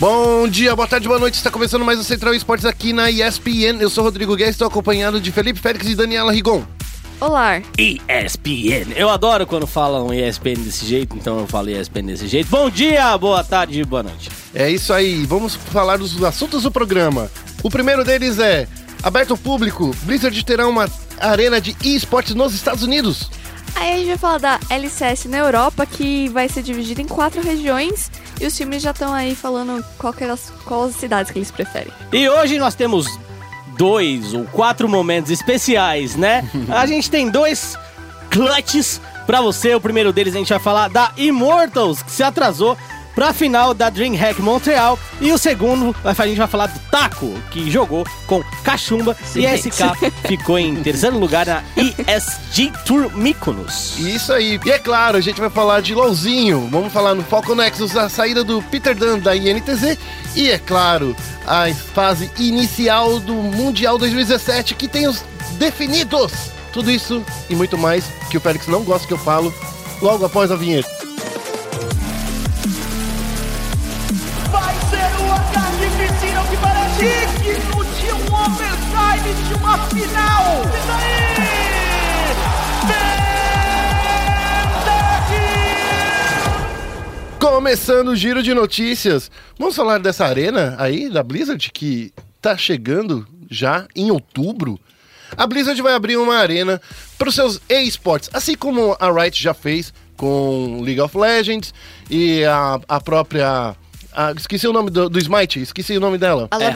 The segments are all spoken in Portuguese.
Bom dia, boa tarde, boa noite. Está começando mais o Central Esportes aqui na ESPN. Eu sou Rodrigo Guedes, estou acompanhado de Felipe Félix e Daniela Rigon. Olá. ESPN. Eu adoro quando falam ESPN desse jeito, então eu falo ESPN desse jeito. Bom dia, boa tarde, boa noite. É isso aí, vamos falar dos assuntos do programa. O primeiro deles é aberto ao público. Blizzard terá uma arena de esportes nos Estados Unidos. Aí a gente vai falar da LCS na Europa, que vai ser dividida em quatro regiões. E os times já estão aí falando qual que é as, qual as cidades que eles preferem. E hoje nós temos dois ou quatro momentos especiais, né? a gente tem dois clutches pra você. O primeiro deles a gente vai falar da Immortals, que se atrasou pra final da DreamHack Montreal. E o segundo, a gente vai falar do Taco, que jogou com Cachumba Sim, e a SK ficou em terceiro lugar na ESG Tour Mykonos. Isso aí. E é claro, a gente vai falar de LOLzinho. Vamos falar no Falcon Nexus, a saída do Peter Dunn da INTZ. E é claro, a fase inicial do Mundial 2017, que tem os definidos. Tudo isso e muito mais que o Félix não gosta que eu falo logo após a vinheta. Digno de um overtime de uma final. E daí? Começando o giro de notícias. Vamos falar dessa arena aí da Blizzard que tá chegando já em outubro. A Blizzard vai abrir uma arena para os seus esportes, assim como a Riot já fez com League of Legends e a, a própria. A- esqueci o nome do, do Smite, esqueci o nome dela. A É.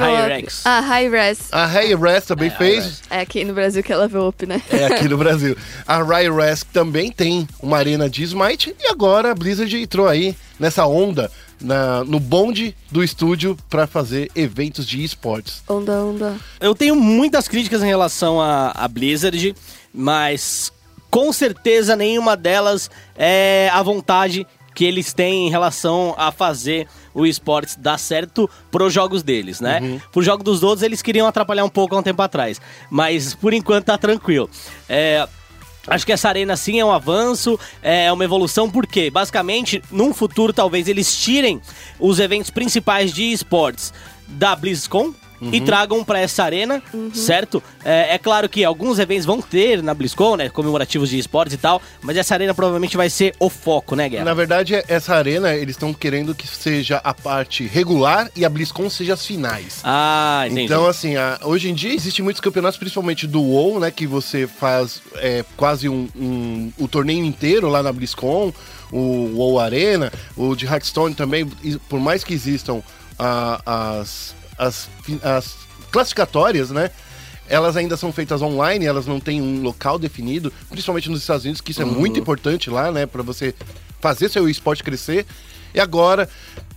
Ah, High Res. A Ray Rest também fez. É aqui no Brasil que é Level Up, né? É aqui no Brasil. A Rest também tem uma arena de Smite e agora a Blizzard entrou aí nessa onda na- no bonde do estúdio para fazer eventos de esportes. Onda, onda. Eu tenho muitas críticas em relação à à Blizzard, mas com certeza nenhuma delas é a vontade que eles têm em relação a fazer o esportes dar certo pros jogos deles, né? Pro jogo dos outros eles queriam atrapalhar um pouco há um tempo atrás, mas por enquanto tá tranquilo. É, Acho que essa arena sim é um avanço, é uma evolução, porque basicamente, num futuro, talvez eles tirem os eventos principais de esportes da BlizzCon e tragam pra essa arena, certo? É, é claro que alguns eventos vão ter na BlizzCon, né? Comemorativos de esportes e tal, mas essa arena provavelmente vai ser o foco, né, Guerra? Na verdade, essa arena eles estão querendo que seja a parte regular e a BlizzCon seja as finais. Ah, entendi. Então, assim, a- hoje em dia existem muitos campeonatos, principalmente do WoW, né? Que você faz é, quase um, um- o torneio inteiro lá na BlizzCon, o WoW Arena, o de Hearthstone também, por mais que existam ah, as, as, as classificatórias, né? Elas ainda são feitas online, elas não têm um local definido, principalmente nos Estados Unidos, que isso é muito importante lá, né? Pra você fazer seu esporte crescer. E agora,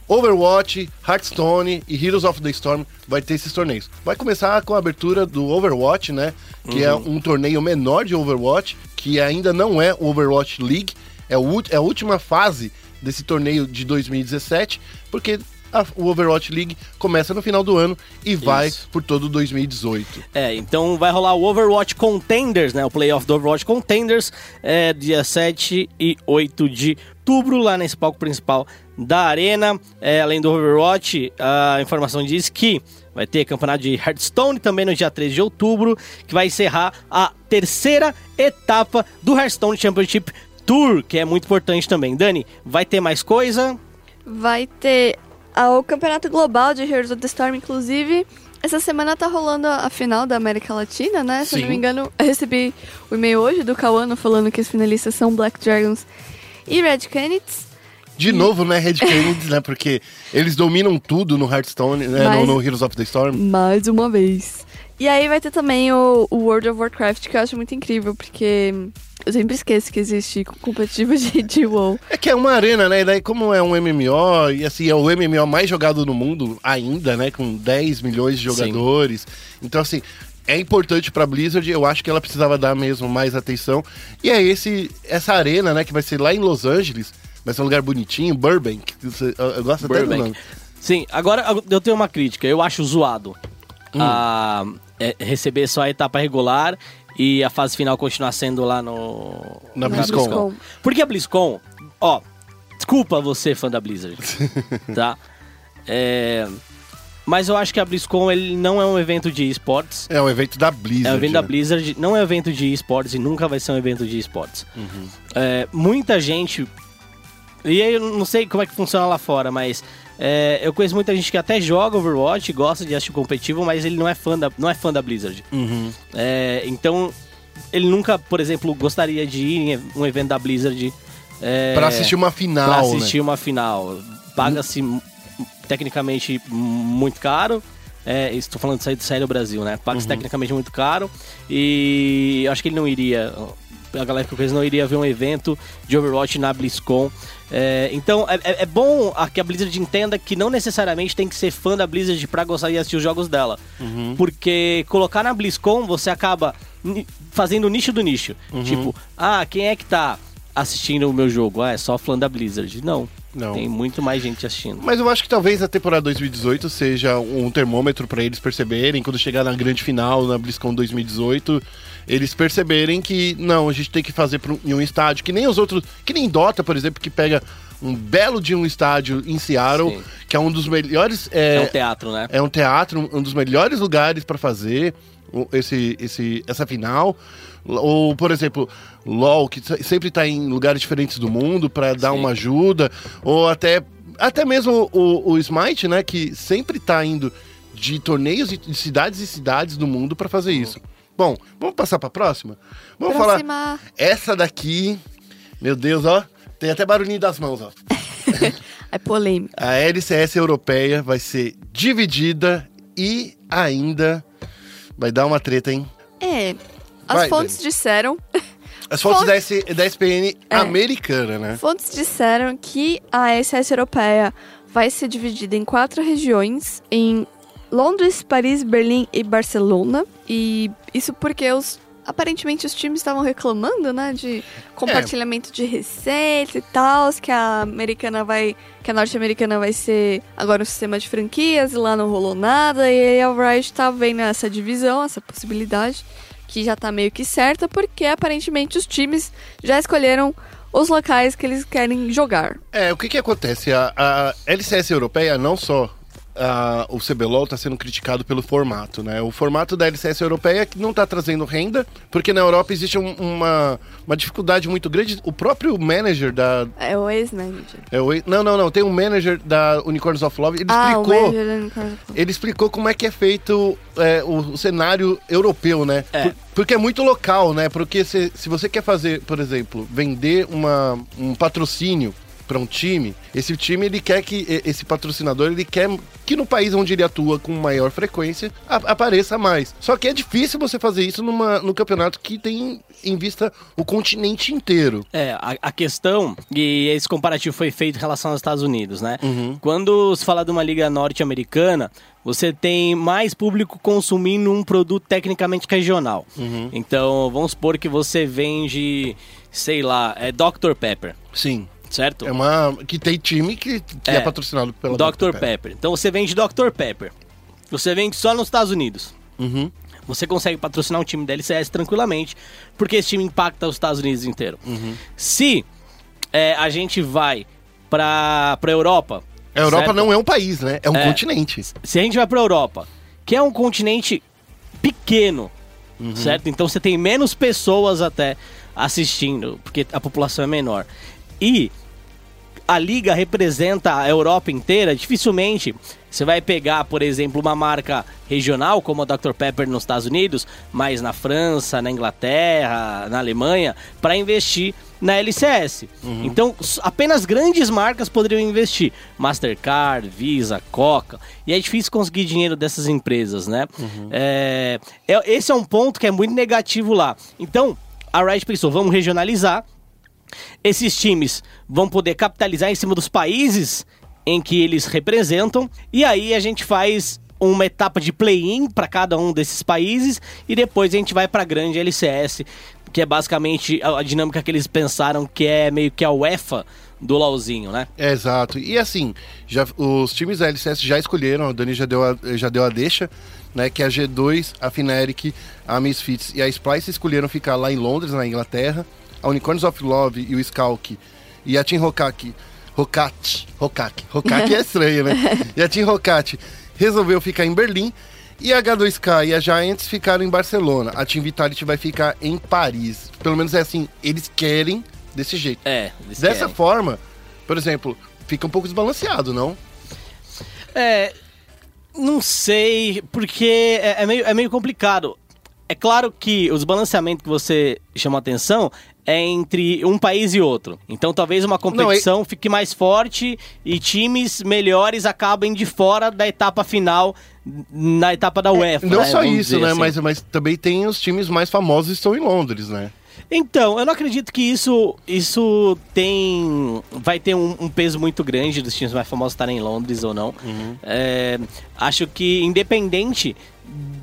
Overwatch, Hearthstone e Heroes of the Storm vai ter esses torneios. Vai começar com a abertura do Overwatch, né? Que é um torneio menor de Overwatch, que ainda não é Overwatch League, é, o é a última fase desse torneio de 2017, porque a- o Overwatch League começa no final do ano e vai Isso. por todo 2018. É, então vai rolar o Overwatch Contenders, né? O playoff do Overwatch Contenders, é, dia 7 e 8 de outubro, lá nesse palco principal da Arena. É, além do Overwatch, a informação diz que vai ter campeonato de Hearthstone também no dia 13 de outubro, que vai encerrar a terceira etapa do Hearthstone Championship Tour, que é muito importante também. Dani, vai ter mais coisa? Vai ter ah, o Campeonato Global de Heroes of the Storm, inclusive. Essa semana tá rolando a final da América Latina, né? Se eu não Sim. me engano, eu recebi o e-mail hoje do Kawano falando que os finalistas são Black Dragons e Red Canids. De novo, né, Red Canids, né? Porque eles dominam tudo no Hearthstone, né, Mas- no, no Heroes of the Storm. Mais uma vez. E aí vai ter também o, o World of Warcraft, que eu acho muito incrível, porque eu sempre esqueço que existe competitivo de, de WoW. É que é uma arena, né? E daí, como é um MMO, e assim, é o MMO mais jogado no mundo ainda, né? Com 10 milhões de jogadores. Então, assim, é importante pra Blizzard, eu acho que ela precisava dar mesmo mais atenção. E é esse, essa arena, né, que vai ser lá em Los Angeles, vai ser um lugar bonitinho, Burbank. Você- Eu, eu gosto até do Burbank. nome. Sim, agora eu tenho uma crítica. Eu acho zoado a, é, receber só a etapa regular e a fase final continuar sendo lá no... Na Na BlizzCon. BlizzCon. Porque a BlizzCon, ó, desculpa você, fã da Blizzard, tá? É, Mas eu acho que a BlizzCon ele não é um evento de esportes. É um evento da Blizzard. É um evento da né? Blizzard, não é um evento de esportes e nunca vai ser um evento de esportes. Uhum. É, muita gente. E aí eu não sei como é que funciona lá fora, mas é, eu conheço muita gente que até joga Overwatch, gosta de assistir competitivo, mas ele não é fã da, não é fã da Blizzard. Uhum. É, então, ele nunca, por exemplo, gostaria de ir em um evento da Blizzard. É, Pra assistir uma final, pra né? assistir uma final. Paga-se m- tecnicamente muito caro. É, estou falando de sair do Brasil, né? Paga-se Uhum. tecnicamente muito caro. E acho que ele não iria. A galera que eu conheço não iria ver um evento de Overwatch na BlizzCon. É, então é, é- é bom a- que a Blizzard entenda que não necessariamente tem que ser fã da Blizzard pra gostar de assistir os jogos dela. Uhum. Porque colocar na BlizzCon você acaba fazendo o nicho do nicho. Uhum. Tipo, ah, quem é que tá assistindo o meu jogo? Ah, é só fã da Blizzard. Não. Não. Tem muito mais gente assistindo. Mas eu acho que talvez a temporada 2018 seja um termômetro pra eles perceberem, quando chegar na grande final, na BlizzCon 2018, eles perceberem que, não, a gente tem que fazer pra um- em um estádio, que nem os outros, que nem Dota, por exemplo, que pega um belo de um estádio em Seattle, Sim. que é um dos melhores... É, É, um teatro, né? é um teatro, um dos melhores lugares pra fazer esse, esse, essa final. Ou, por exemplo, LoL, que se- sempre tá em lugares diferentes do mundo pra dar Sim. uma ajuda. Ou até, até mesmo o, o Smite, né? Que sempre tá indo de torneios de cidades e cidades do mundo pra fazer isso. Bom, vamos passar pra próxima? Vamos falar. Próxima. Essa daqui, meu Deus, ó. Tem até barulhinho das mãos, ó. É polêmico. A LCS europeia vai ser dividida e ainda vai dar uma treta, hein? É. As Vai, fontes Dani. disseram. As fontes Fonte- da, da SPN É. americana, né? Fontes disseram que a SS europeia vai ser dividida em quatro regiões, em Londres, Paris, Berlim e Barcelona. E isso porque os aparentemente os times estavam reclamando, né, de compartilhamento de receita e tal, que a americana vai, que a norte-americana vai ser agora um sistema de franquias, e lá não rolou nada, e aí a Riot tá vendo essa divisão, essa possibilidade que já tá meio que certa, porque aparentemente os times já escolheram os locais que eles querem jogar. É, o que que acontece? A, a LCS europeia, não só a- o CBLOL está sendo criticado pelo formato, né? O formato da LCS europeia é que não está trazendo renda, porque na Europa existe um- uma, uma dificuldade muito grande. O próprio manager da... É o ex-manager. é o- não, não, não. Tem um manager da Unicorns of Love, ele Ah, o explicou... manager da Unicorn. Ele explicou como é que é feito é, o, o cenário europeu, né? É. Por- porque é muito local, né? Porque se, se você quer fazer, por exemplo, vender uma, um patrocínio para um time, esse time ele quer que esse patrocinador ele quer que no país onde ele atua com maior frequência apareça mais. Só que é difícil você fazer isso numa, num campeonato que tem em vista o continente inteiro. É, a, a questão, e esse comparativo foi feito em relação aos Estados Unidos, né? Uhum. Quando se fala de uma liga norte-americana, você tem mais público consumindo um produto tecnicamente regional. Uhum. Então, vamos supor que você vende, sei lá, é Dr. Pepper, Sim. Certo? É uma que tem time que, que é, É. patrocinado pela Dr. Pepper. Então você vende Dr. Pepper. Você vende só nos Estados Unidos. Uhum. Você consegue patrocinar um time da LCS tranquilamente, porque esse time impacta os Estados Unidos inteiro. Uhum. Se é, a gente vai pra, pra Europa. A Europa certo? não é um país, né? É um É. continente. Se a gente vai pra Europa, que é um continente pequeno, Uhum. certo? Então você tem menos pessoas até assistindo, porque a população é menor. E a liga representa a Europa inteira, dificilmente você vai pegar, por exemplo, uma marca regional como a Dr. Pepper nos Estados Unidos, mas na França, na Inglaterra, na Alemanha, para investir na LCS. Então, s- apenas grandes marcas poderiam investir. Mastercard, Visa, Coca. E é difícil conseguir dinheiro dessas empresas, né? É, é- esse é um ponto que é muito negativo lá. Então, a Riot pensou, vamos regionalizar, esses times vão poder capitalizar em cima dos países em que eles representam e aí a gente faz uma etapa de play-in para cada um desses países e depois a gente vai para a grande LCS, que é basicamente a, dinâmica que eles pensaram que é meio que a UEFA do LoLzinho, né? É, exato. E assim, já, os times da LCS já escolheram, a Dani já deu a, já deu a deixa, né? Que a G2, a Fnatic, a Misfits e a Splice escolheram ficar lá em Londres, na Inglaterra. A Unicorns of Love e o Skalk e a Team Hokaki Hokati, Hokaki, Hokaki é estranho, né? E a Team Hokati resolveu ficar em Berlim e a H2K e a Giants ficaram em Barcelona. A Team Vitality vai ficar em Paris. Pelo menos é assim, eles querem desse jeito. É, Dessa querem. forma, por exemplo, fica um pouco desbalanceado, não? É, não sei, porque é, é meio, é meio complicado. É claro que os balanceamentos que você chama atenção entre um país e outro. Então talvez uma competição fique mais forte e times melhores acabem de fora da etapa final na etapa da UEFA. Não né, só vamos isso, né? assim. Mas, mas também tem os times mais famosos que estão em Londres, né? Então, eu não acredito que isso, isso tem. Vai ter um, um peso muito grande dos times mais famosos estarem em Londres ou não. É, acho que, independente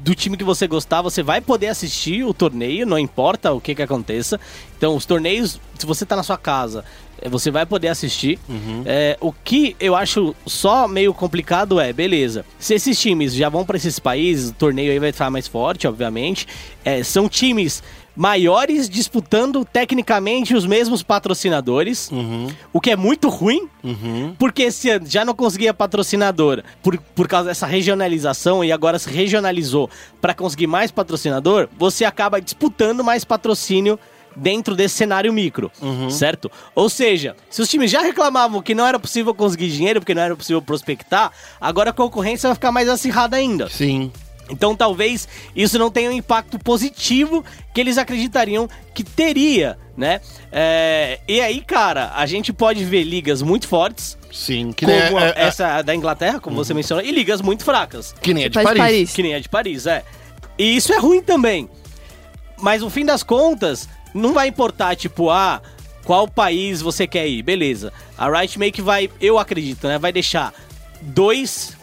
do time que você gostar, você vai poder assistir o torneio, não importa o que, que aconteça. Então, os torneios, se você tá na sua casa, eh, você vai poder assistir. É, o que eu acho só meio complicado é, beleza, se esses times já vão para esses países, o torneio aí vai estar mais forte, obviamente. É, são times maiores disputando tecnicamente os mesmos patrocinadores, o que é muito ruim, porque esse ano já não conseguia patrocinador por, por causa dessa regionalização e agora se regionalizou para conseguir mais patrocinador, você acaba disputando mais patrocínio dentro desse cenário micro, certo? Ou seja, se os times já reclamavam que não era possível conseguir dinheiro, porque não era possível prospectar, agora a concorrência vai ficar mais acirrada ainda. Sim. Então talvez isso não tenha um impacto positivo que eles acreditariam que teria, né? É, e aí, cara, a gente pode ver ligas muito fortes, Sim. Que como nem, é- é- essa da Inglaterra, como você mencionou, e ligas muito fracas, que nem a de Faz Paris. Paris. que nem a de Paris, é. E isso é ruim também. Mas no fim das contas, não vai importar, tipo, ah, qual país você quer ir, beleza. A meio que vai, eu acredito, né? Vai deixar dois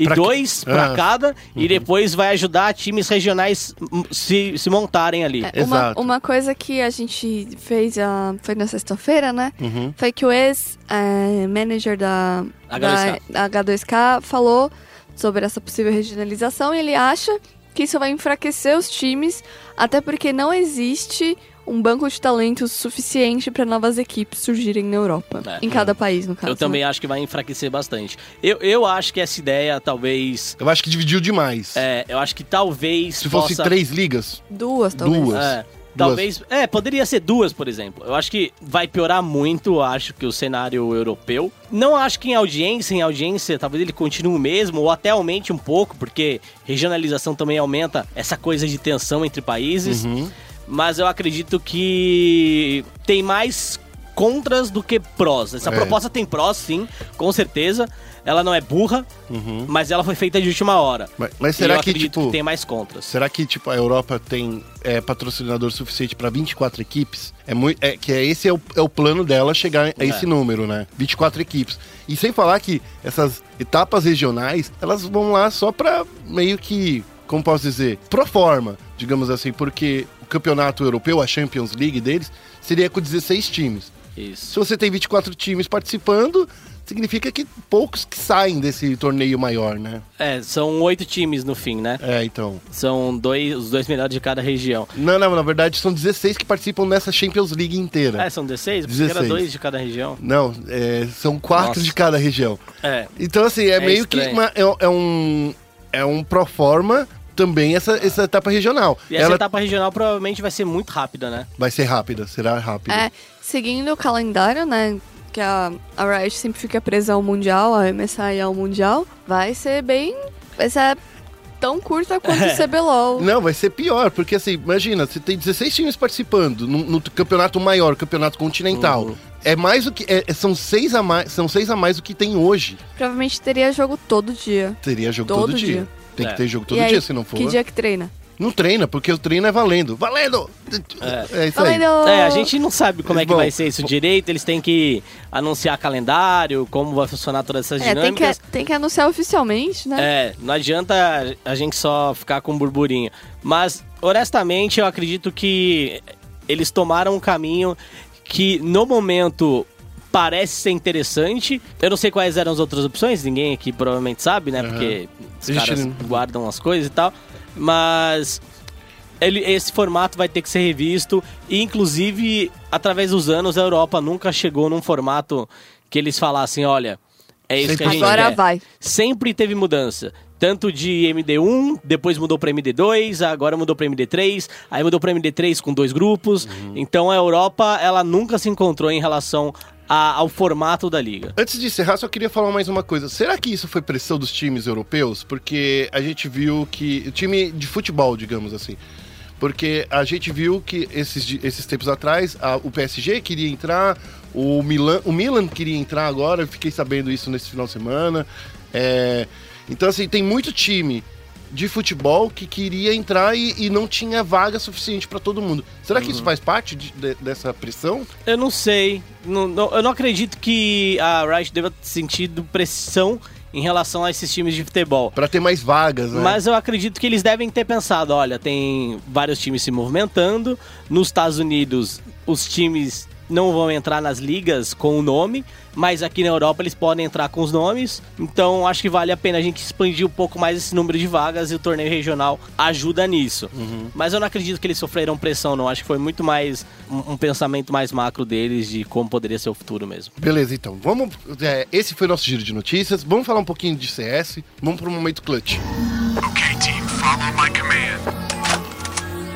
e Pra que- dois pra Ah. cada e depois vai ajudar times regionais hum, se, se montarem ali. É, uma, Exato. uma coisa que a gente fez, ah, foi na sexta-feira, né? Uhum. Foi que o ex-manager da, H2K. da H2K falou sobre essa possível regionalização e ele acha que isso vai enfraquecer os times, até porque não existe um banco de talentos suficiente para novas equipes surgirem na Europa. É. Em cada país, no caso. Eu também né? acho que vai enfraquecer bastante. Eu, eu acho que essa ideia talvez. Eu acho que dividiu demais. É, eu acho que talvez. Se fosse possa... três ligas, Duas, talvez. Duas. É, talvez. É, poderia ser duas, por exemplo. Eu acho que vai piorar muito, acho que o cenário europeu. Não acho que em audiência, em audiência, talvez ele continue o mesmo, ou até aumente um pouco, porque regionalização também aumenta essa coisa de tensão entre países. Uhum. Mas eu acredito que tem mais contras do que prós. Essa É. proposta tem prós, sim, com certeza. Ela não é burra, mas ela foi feita de última hora. Mas, mas será eu que, acredito tipo. que tem mais contras. Será que tipo a Europa tem é, patrocinador suficiente para 24 equipes? É muito, é, que é, esse é o, é o plano dela chegar a esse É. número, né? 24 equipes. E sem falar que essas etapas regionais, elas vão lá só para meio que, como posso dizer, pro forma, digamos assim, porque campeonato europeu, a Champions League deles, seria com 16 times. Isso. Se você tem 24 times participando, significa que poucos que saem desse torneio maior, né? É, são oito times no fim, né? É, então. São dois, os dois melhores de cada região. Não, não, na verdade são 16 que participam nessa Champions League inteira. É, são 16? Porque era 16. dois de cada região. Não, é, são quatro Nossa. de cada região. É. Então, assim, é, É meio que estranho. uma- é, é um. É um pro forma também essa, essa etapa regional. E essa Ela etapa regional provavelmente vai ser muito rápida, né? vai ser rápida, será rápida. É, seguindo o calendário, né? Que a, a Riot sempre fica presa ao Mundial, a MSI ao Mundial, vai ser bem. Vai ser tão curta quanto o CBLOL. Não, vai ser pior, porque assim, imagina, você tem 16 times participando no, no campeonato maior, campeonato continental. Uhum. É mais do que. é- são, seis a mais, são seis a mais do que tem hoje. Provavelmente teria jogo todo dia. Teria jogo todo, Todo dia. dia. Tem É. que ter jogo todo e aí, dia, se não for. Que dia que treina? Não treina, porque o treino é valendo. Valendo! É, isso aí. Valendo! É, a gente não sabe como é que Bom, vai ser isso direito. Eles têm que anunciar calendário, como vai funcionar todas essas É, tem que, dinâmicas. tem que anunciar oficialmente, né? É, não adianta a gente só ficar com um burburinho. Mas, honestamente, eu acredito que eles tomaram um caminho que, no momento, parece ser interessante. Eu não sei quais eram as outras opções, ninguém aqui provavelmente sabe, né? Aham. Porque os caras não- guardam as coisas e tal. Mas ele, esse formato vai ter que ser revisto. E, inclusive, através dos anos, a Europa nunca chegou num formato que eles falassem, olha, é isso que a gente Agora quer. vai. Sempre teve mudança. Tanto de MD1, depois mudou para MD2, agora mudou para MD3, aí mudou para MD3 com dois grupos. Então a Europa, ela nunca se encontrou em relação a- ao formato da liga. Antes de encerrar, só queria falar mais uma coisa. Será que isso foi pressão dos times europeus? Porque a gente viu que. O time de futebol, digamos assim. Porque a gente viu que esses, esses tempos atrás a- o PSG queria entrar, o Milan, o Milan queria entrar agora, eu fiquei sabendo isso nesse final de semana. É, então, assim, tem muito time de futebol que queria entrar e, e não tinha vaga suficiente para todo mundo. Será que isso faz parte de- de- dessa pressão? Eu não sei. Não- não- eu não acredito que a Riot deva ter sentido pressão em relação a esses times de futebol. Para ter mais vagas, né? Mas eu acredito que eles devem ter pensado, olha, tem vários times se movimentando. Nos Estados Unidos, os times não vão entrar nas ligas com o nome, mas aqui na Europa eles podem entrar com os nomes. Então acho que vale a pena a gente expandir um pouco mais esse número de vagas e o torneio regional ajuda nisso. Mas eu não acredito que eles sofreram pressão, não. Acho que foi muito mais um, um pensamento mais macro deles de como poderia ser o futuro mesmo. Beleza, então. Vamos. é, esse foi o nosso giro de notícias. Vamos falar um pouquinho de CS. Vamos pro momento clutch. Okay, team, follow my command.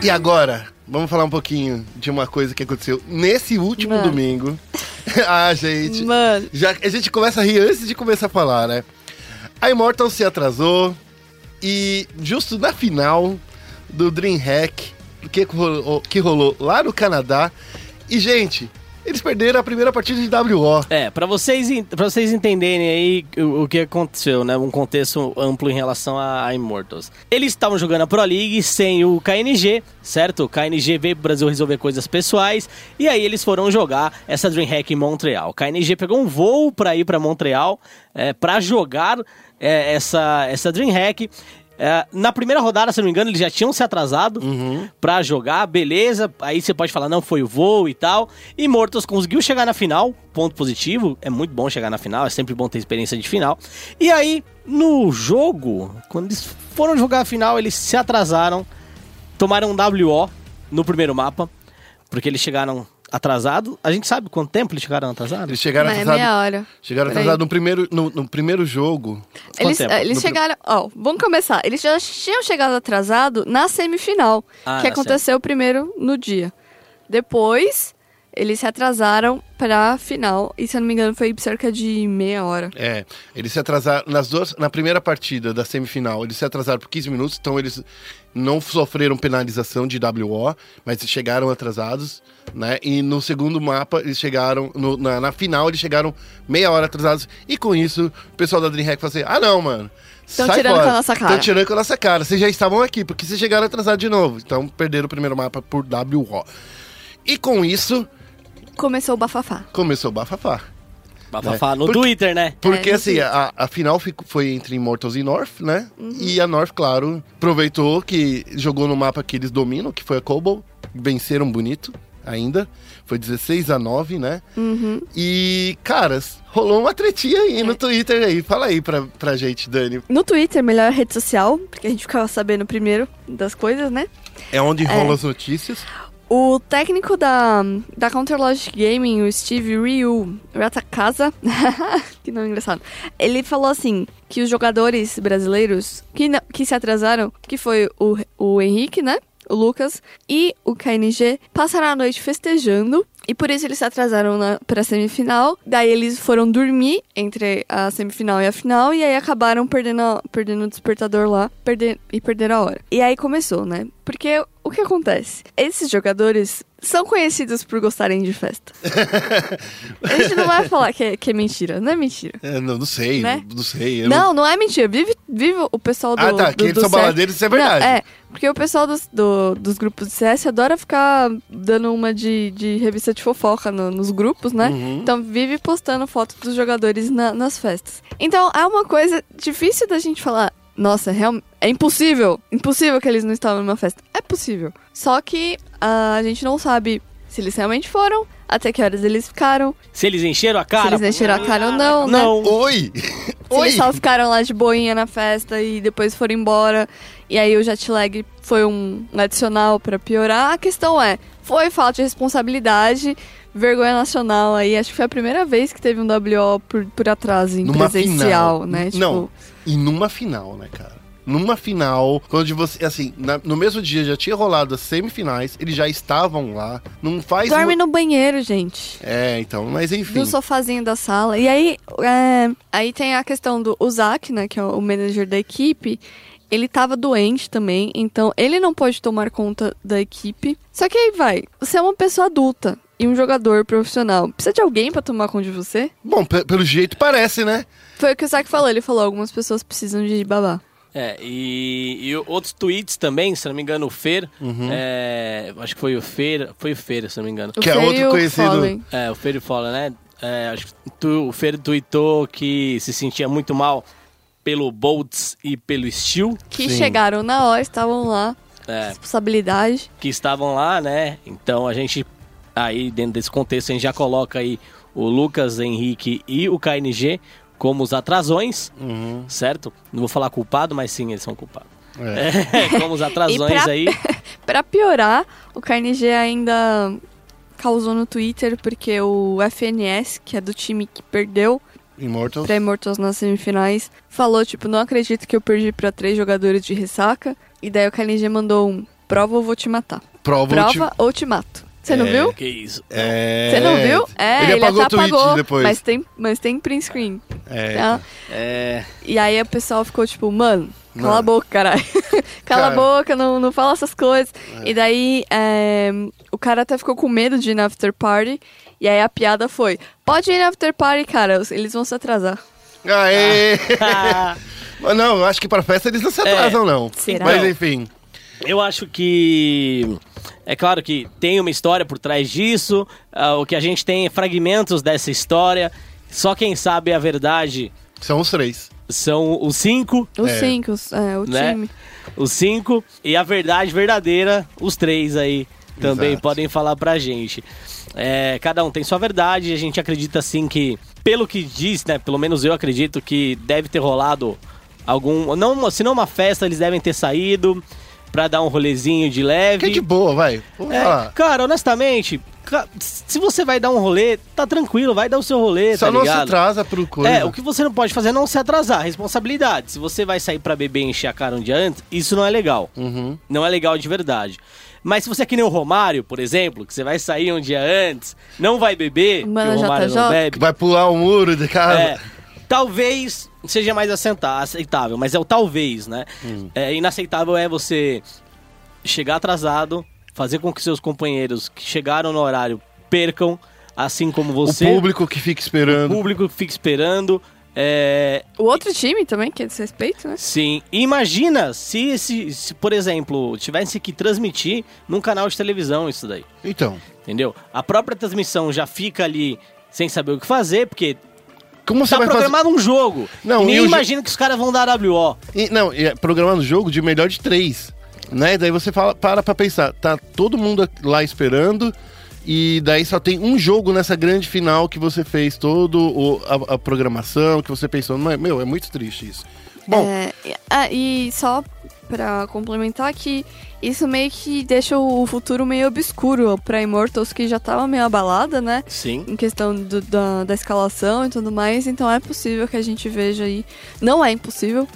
E agora, vamos falar um pouquinho de uma coisa que aconteceu nesse último Mano. domingo. ah, gente. Mano, Já, a gente começa a rir antes de começar a falar, né? A Immortal se atrasou e justo na final do DreamHack, que rolou, que rolou lá no Canadá. E, gente, eles perderam a primeira partida de WO. É, pra vocês, vocês entenderem aí o, o que aconteceu, né? Um contexto amplo em relação a, a Immortals. Eles estavam jogando a Pro League sem o KNG, certo? O KNG veio pro Brasil resolver coisas pessoais e aí eles foram jogar essa DreamHack em Montreal. O KNG pegou um voo pra ir pra Montreal é, pra jogar é, essa, essa DreamHack. É, na primeira rodada, se não me engano, eles já tinham se atrasado pra jogar, beleza. Aí você pode falar, não, foi o voo e tal. E Mortos conseguiu chegar na final, ponto positivo. É muito bom chegar na final, é sempre bom ter experiência de final. E aí, no jogo, quando eles foram jogar a final, eles se atrasaram, tomaram um WO no primeiro mapa, porque eles chegaram atrasados. A gente sabe quanto tempo eles chegaram atrasados? Eles chegaram é atrasados. meia hora. Chegaram atrasados no primeiro, no, no primeiro jogo. Eles, tempo? eh, eles chegaram. Ó, vamos começar. Eles já tinham chegado atrasado na semifinal, Ah, que aconteceu primeiro no dia. Depois, eles se atrasaram pra final. E se eu não me engano, foi cerca de meia hora. É, eles se atrasaram nas duas, na primeira partida da semifinal, eles se atrasaram por 15 minutos, então eles não sofreram penalização de WO, mas chegaram atrasados, né? E no segundo mapa eles chegaram no- na, na final eles chegaram meia hora atrasados e com isso o pessoal da DreamHack falou assim: "Ah, não, mano. Tão sai tirando fora. com a nossa cara." Tão tirando com a nossa cara. Vocês já estavam aqui, porque vocês chegaram atrasados de novo. Então perderam o primeiro mapa por WO. E com isso, Começou o bafafá. começou o bafafá. Bafafá no Porque- Twitter, né? Porque É, assim, a, a final fico- foi entre Immortals e North, né? Uhum. E a North, claro, aproveitou que jogou no mapa que eles dominam, que foi a Cobalt. Venceram bonito ainda. Foi 16 a 9, né? Uhum. E, caras, rolou uma tretinha aí É. no Twitter aí. Fala aí pra, pra gente, Dani. No Twitter, melhor rede social, porque a gente ficava sabendo primeiro das coisas, né? É onde rolam as notícias. O técnico da, da Counter Logic Gaming, o Steve Ryu Ratakasa, que nome engraçado, ele falou assim, que os jogadores brasileiros que, não- que se atrasaram, que foi o, o Henrique, né? O Lucas e o KNG passaram a noite festejando e por isso eles se atrasaram na, pra semifinal. Daí eles foram dormir entre a semifinal e a final e aí acabaram perdendo, a- perdendo o despertador lá perder, e perderam a hora. E aí começou, né? Porque o que acontece? Esses jogadores são conhecidos por gostarem de festa. a gente não vai falar que é, que é mentira, não é mentira. É, não, não sei, Né? não, não sei. eu Não, não é mentira. Vive, vive o pessoal do. Ah, tá, do, que eles são baladeiros, isso é verdade. Não, é, porque o pessoal dos, do- dos grupos de CS adora ficar dando uma de, de revista de fofoca no- nos grupos, né? Uhum. Então vive postando foto dos jogadores na- nas festas. Então é uma coisa difícil da gente falar. Nossa, real, é impossível. Impossível que eles não estavam numa festa. É possível. Só que a gente não sabe se eles realmente foram, até que horas eles ficaram, Se eles encheram a cara. se eles encheram a cara ou não, né? Não. Oi! Se Oi! eles só ficaram lá de boinha na festa e depois foram embora. E aí o jet lag foi um adicional pra piorar. A questão é, foi falta de responsabilidade. vergonha nacional aí. Acho que foi a primeira vez que teve um WO por, por atraso em Numa presencial, final. né? Tipo, Não, e numa final, né, cara? Numa final, onde você, assim, na- no mesmo dia já tinha rolado as semifinais, eles já estavam lá. Não faz. dorme no banheiro, gente. É, então, mas enfim. No sofazinho da sala. E aí, é, aí tem a questão do Zac, né, que é o manager da equipe. Ele tava doente também, então ele não pode tomar conta da equipe. Só que aí vai, você é uma pessoa adulta e um jogador profissional. Precisa de alguém pra tomar conta de você? Bom, pe- pelo jeito parece, né? Foi o que o Zac falou, ele falou, algumas pessoas precisam de babá. É, e, e outros tweets também, se não me engano, o Fer, é, acho que foi o Fer, foi o Fer, se não me engano. O Que é Fer outro e conhecido- Fallen. É, o Fer fala, né? É, acho que tu- o Fer tweetou que se sentia muito mal pelo Bolts e pelo Steel, Que Sim. chegaram na hora, estavam lá, é, responsabilidade. que estavam lá, né? Então a gente, aí dentro desse contexto, a gente já coloca aí o Lucas Henrique e o KNG como os atrasões, Uhum. certo? Não vou falar culpado, mas sim, eles são culpados. É. É, como os atrasões pra- aí. Pra piorar, o KNG ainda causou no Twitter porque o FNS, que é do time que perdeu Immortal. pra Immortals nas semifinais, falou, tipo, não acredito que eu perdi pra três jogadores de ressaca. E daí o KNG mandou um, prova ou vou te matar. Prova, Prova ou te mato. Você não É. viu? Que isso. É... Você não viu? É, ele apagou até apagou, depois. Mas tem, mas tem print screen. É, tá? É, E aí o pessoal ficou tipo, mano, cala Mano. a boca, caralho. cala a Cara. boca, não, não fala essas coisas. E daí é, o cara até ficou com medo de ir na after party. E aí a piada foi: pode ir na after party, cara, eles vão se atrasar. Aê! Mas não, eu acho que pra festa eles não se atrasam, não. Será? Mas enfim. Eu acho que. É claro que tem uma história por trás disso. ah, o que a gente tem é fragmentos dessa história. Só quem sabe a verdade São os três. são os cinco, Os É. cinco, os- é, o né? time. Os cinco. E a verdade verdadeira, os três aí também Exato. podem falar pra gente. É, cada um tem sua verdade. A gente acredita assim que, pelo que diz, né? Pelo menos eu acredito que deve ter rolado algum. Não, se não uma festa, eles devem ter saído pra dar um rolezinho de leve. Que é de boa, vai. Vamos É, falar. cara, honestamente, se você vai dar um rolê, tá tranquilo, vai dar o seu rolê, Só tá não se ligado? atrasa pro coisa. É, o que você não pode fazer é não se atrasar, responsabilidade. Se você vai sair pra beber e encher a cara um dia antes, isso não é legal. Uhum. Não é legal de verdade. Mas se você é que nem o Romário, por exemplo, que você vai sair um dia antes, não vai beber, Mano, o Romário não JJ. bebe, Vai pular o muro de casa. é, talvez seja mais aceitável, mas é o talvez, né? Hum. É, inaceitável é você chegar atrasado, fazer com que seus companheiros que chegaram no horário percam, assim como O você. público que fica o esperando. público fica esperando. É, O outro time também, que é desrespeito, né? sim. E imagina se, esse, se, por exemplo, tivesse que transmitir num canal de televisão isso daí. Então, Entendeu? A própria transmissão já fica ali sem saber o que fazer, porque como você tá vai fazer... programado um jogo. Não, e nem imagina que os caras vão dar WO. E, não, é programando o jogo de melhor de três. Né? Daí você fala, para pra pensar, tá todo mundo lá esperando. E daí só tem um jogo nessa grande final que você fez todo o- a, a programação, que você pensou. Meu, é muito triste isso. Bom, É, e- ah, e só pra complementar que isso meio que deixa o futuro meio obscuro pra Immortals, que já tava meio abalada, né? Sim. Em questão do- da, da escalação e tudo mais, então é possível que a gente veja aí. Não é impossível,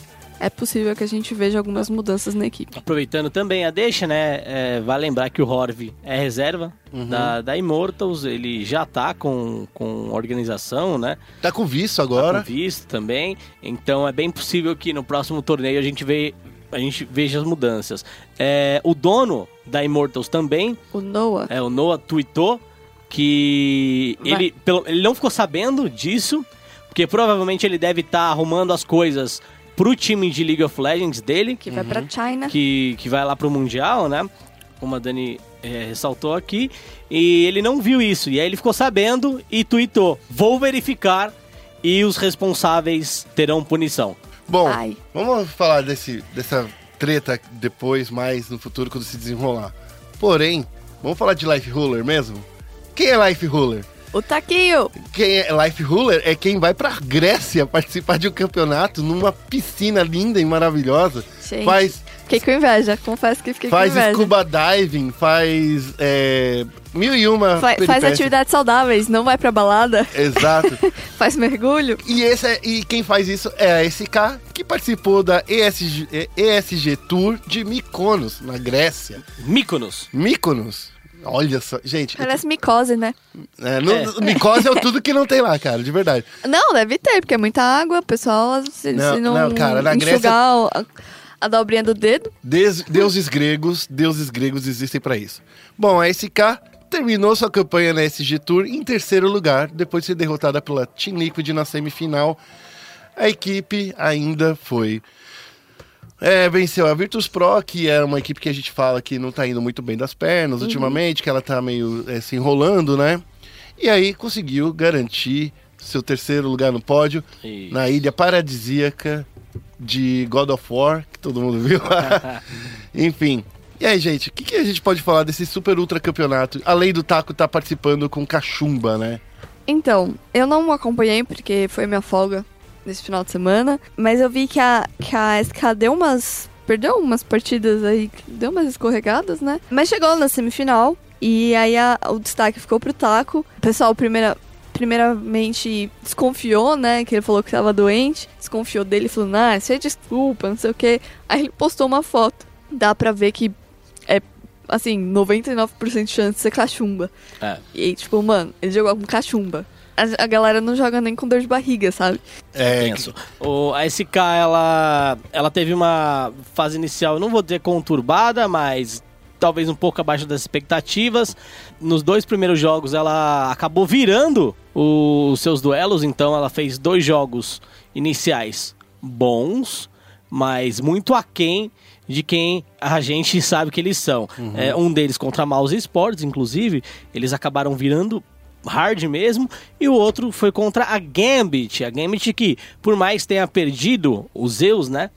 é possível que a gente veja algumas mudanças na equipe. Aproveitando também a deixa, né? É, vai lembrar que o Horv é reserva Uhum. da, da Immortals, ele já tá com, com organização, né? tá com visto Tá agora. com visto também. Então é bem possível que no próximo torneio a gente, vê, a gente veja as mudanças. É, o dono da Immortals também, O Noah, é, o Noah tweetou que Vai. ele, pelo, ele não ficou sabendo disso, porque provavelmente ele deve estar arrumando as coisas pro time de League of Legends dele, que vai pra China. que, que vai lá pro Mundial, né? Como a Dani é, ressaltou aqui. E ele não viu isso. E aí ele ficou sabendo e tweetou: Vou verificar e os responsáveis terão punição. Bom, Ai. vamos falar desse, dessa treta depois, mais no futuro, quando se desenrolar. Porém, vamos falar de Life Ruler mesmo? Quem é Life Ruler? O Taquinho! Quem é Life Ruler é quem vai pra Grécia participar de um campeonato numa piscina linda e maravilhosa. Gente. Faz Fiquei com inveja, confesso que fiquei Faz com inveja. scuba diving, faz é, mil e uma Fa- faz peripécias. atividades saudáveis, não vai pra balada, Exato. faz mergulho. E, esse é- e quem faz isso é a SK, que participou da ESG, eh, ESG Tour de Mykonos, na Grécia. Mykonos. Mykonos. Olha só, gente. Parece micose, né? É, no, É. Micose é o tudo que não tem lá, cara, de verdade. Não, deve ter, porque é muita água, pessoal, se Não, se não, não, cara, na enxugar Grécia- o- a, dobrinha do dedo, Des- deuses gregos, deuses gregos existem pra isso. Bom, a SK terminou sua campanha na SG Tour em terceiro lugar, depois de ser derrotada pela Team Liquid na semifinal. A equipe ainda foi. É, venceu a Virtus Pro, que era uma equipe que a gente fala que não tá indo muito bem das pernas ultimamente, que ela tá meio é, se enrolando, né? E aí conseguiu garantir seu terceiro lugar no pódio E- na ilha paradisíaca de God of War, que todo mundo viu. Enfim. E aí, gente, o que, que a gente pode falar desse super ultra campeonato? Além do Taco estar participando com cachumba, né? Então, eu não acompanhei porque foi minha folga nesse final de semana, mas eu vi que a, que a SK deu umas. Perdeu umas partidas aí, deu umas escorregadas, né? Mas chegou na semifinal e aí a- o destaque ficou pro Taco. O pessoal, primeira, primeiramente, desconfiou, né? Que ele falou que tava doente, desconfiou dele e falou: Ah, isso é desculpa, não sei o quê. Aí ele postou uma foto. Dá pra ver que é, assim, 99% de chance de ser cachumba. É. E aí, tipo, mano, ele jogou com cachumba. A, a galera não joga nem com dor de barriga, sabe? É, Tenso. O, a SK, ela, ela teve uma fase inicial, eu não vou dizer conturbada, mas talvez um pouco abaixo das expectativas. Nos dois primeiros jogos, ela acabou virando os seus duelos, então ela fez dois jogos iniciais bons, mas muito aquém de quem a gente sabe que eles são. É, um deles contra a Mouse Sports, inclusive, eles acabaram virando hard mesmo, e o outro foi contra a Gambit. A Gambit que, por mais tenha perdido o Zeus, né?